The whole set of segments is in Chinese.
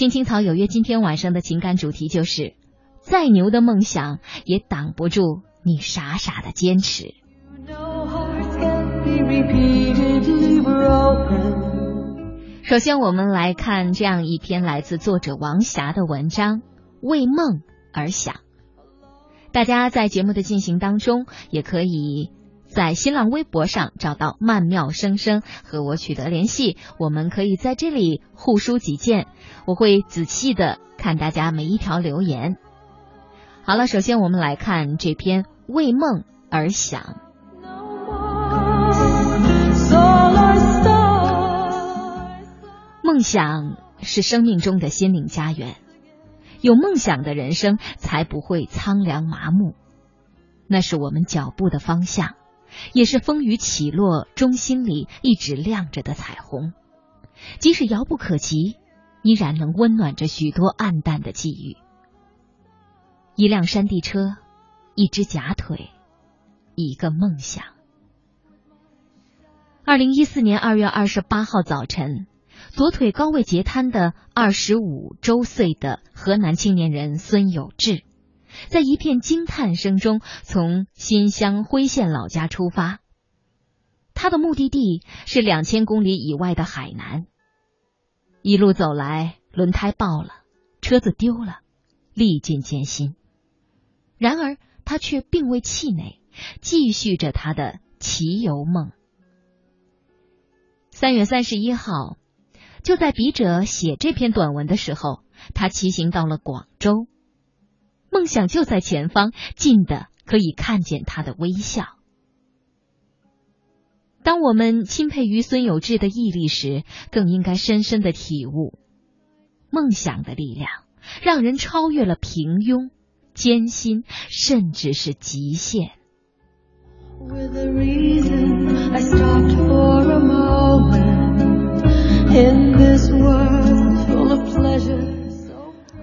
青青草有约，今天晚上的情感主题就是：再牛的梦想也挡不住你傻傻的坚持。首先，我们来看这样一篇来自作者王霞的文章《为梦而想》。大家在节目的进行当中，也可以在新浪微博上找到曼妙声声和我取得联系。我们可以在这里互抒己见，我会仔细的看大家每一条留言。好了，首先我们来看这篇《为梦而想》。梦想是生命中的心灵家园，有梦想的人生才不会苍凉麻木。那是我们脚步的方向，也是风雨起落中心里一直亮着的彩虹。即使遥不可及，依然能温暖着许多暗淡的际遇。一辆山地车，一只假腿，一个梦想。二零一四年二月二十八号早晨。左腿高位截瘫的二十五周岁的河南青年人孙有志，在一片惊叹声中从新乡辉县老家出发。他的目的地是两千公里以外的海南。一路走来，轮胎爆了，车子丢了，历尽艰辛。然而他却并未气馁，继续着他的骑游梦。三月三十一号。就在笔者写这篇短文的时候，他骑行到了广州，梦想就在前方，近的可以看见他的微笑。当我们钦佩于孙有志的毅力时，更应该深深的体悟，梦想的力量让人超越了平庸、艰辛，甚至是极限。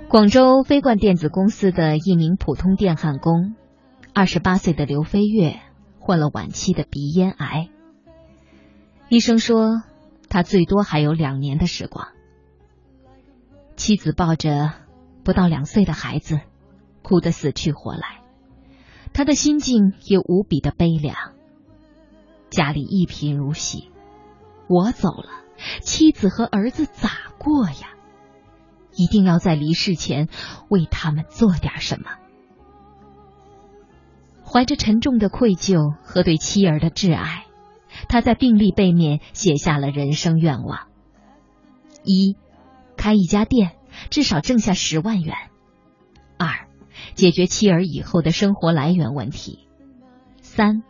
广州飞冠电子公司的一名普通电焊工，二十八岁的刘飞跃患了晚期的鼻咽癌。医生说他最多还有两年的时光。妻子抱着不到两岁的孩子，哭得死去活来，他的心境也无比的悲凉。家里一贫如洗，我走了。妻子和儿子咋过呀？一定要在离世前为他们做点什么。怀着沉重的愧疚和对妻儿的挚爱，他在病历背面写下了人生愿望：一、开一家店，至少挣下十万元；二、解决妻儿以后的生活来源问题；三。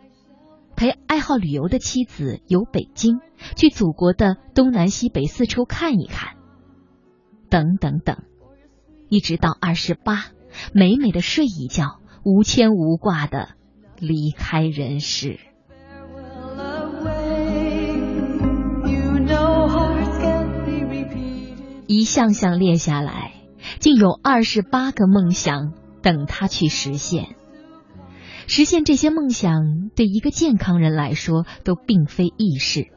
陪爱好旅游的妻子游北京，去祖国的东南西北四处看一看，等等等，一直到二十八，美美的睡一觉，无牵无挂的离开人世。一项项列下来，竟有二十八个梦想等他去实现。实现这些梦想，对一个健康人来说都并非易事，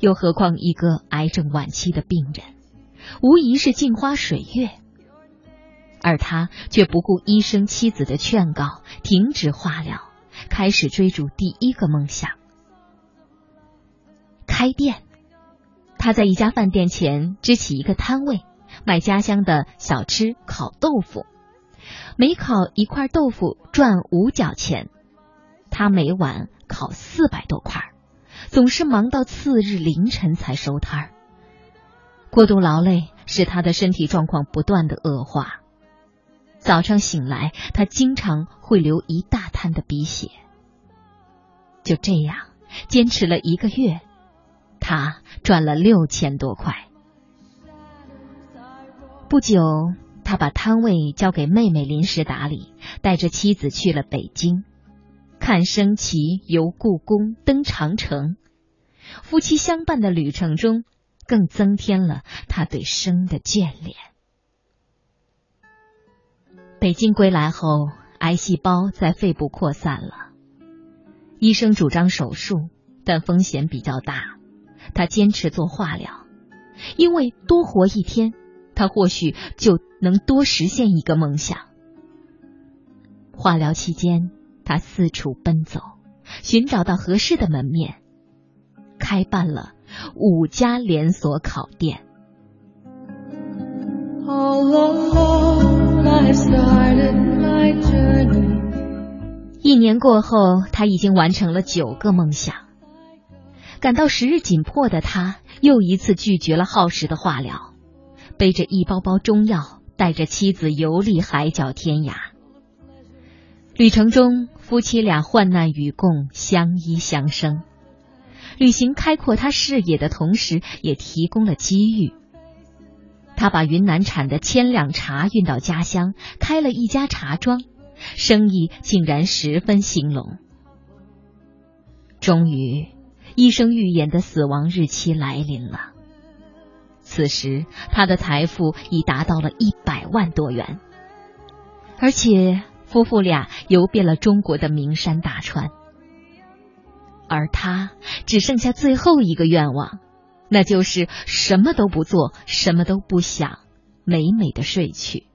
又何况一个癌症晚期的病人，无疑是镜花水月。而他却不顾医生妻子的劝告，停止化疗，开始追逐第一个梦想——开店。他在一家饭店前支起一个摊位，卖家乡的小吃烤豆腐，每烤一块豆腐赚五角钱。他每晚烤四百多块，总是忙到次日凌晨才收摊儿。过度劳累使他的身体状况不断的恶化，早上醒来，他经常会流一大滩的鼻血。就这样坚持了一个月，他赚了六千多块。不久，他把摊位交给妹妹临时打理，带着妻子去了北京。看升旗，游故宫，登长城，夫妻相伴的旅程中，更增添了他对生的眷恋。北京归来后，癌细胞在肺部扩散了，医生主张手术，但风险比较大，他坚持做化疗，因为多活一天，他或许就能多实现一个梦想。化疗期间，他四处奔走，寻找到合适的门面，开办了五家连锁烤店。一年过后，他已经完成了九个梦想。感到时日紧迫的他，又一次拒绝了耗时的化疗，背着一包包中药，带着妻子游历海角天涯。旅程中，夫妻俩患难与共，相依相生。旅行开阔他视野的同时，也提供了机遇。他把云南产的千两茶运到家乡，开了一家茶庄，生意竟然十分兴隆。终于，医生预言的死亡日期来临了。此时，他的财富已达到了一百万多元，而且夫妇俩游遍了中国的名山大川，而他只剩下最后一个愿望。那就是什么都不做，什么都不想，美美的睡去。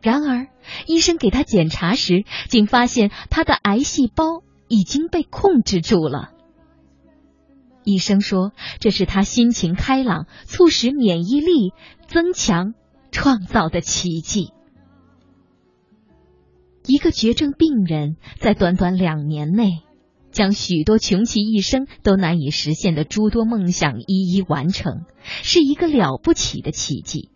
然而，医生给他检查时，竟发现他的癌细胞已经被控制住了。医生说，这是他心情开朗、促使免疫力增强创造的奇迹。一个绝症病人在短短两年内。将许多穷其一生都难以实现的诸多梦想一一完成，是一个了不起的奇迹。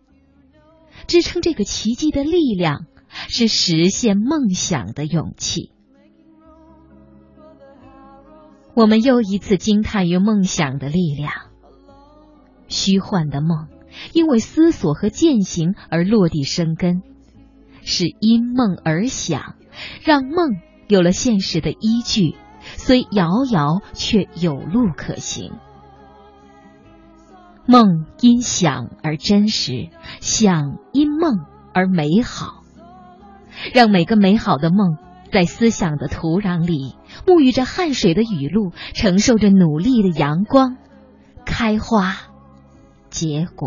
支撑这个奇迹的力量，是实现梦想的勇气。我们又一次惊叹于梦想的力量。虚幻的梦，因为思索和践行而落地生根，是因梦而想，让梦有了现实的依据。虽遥遥，却有路可行。梦因想而真实，想因梦而美好。让每个美好的梦，在思想的土壤里，沐浴着汗水的雨露，承受着努力的阳光，开花结果。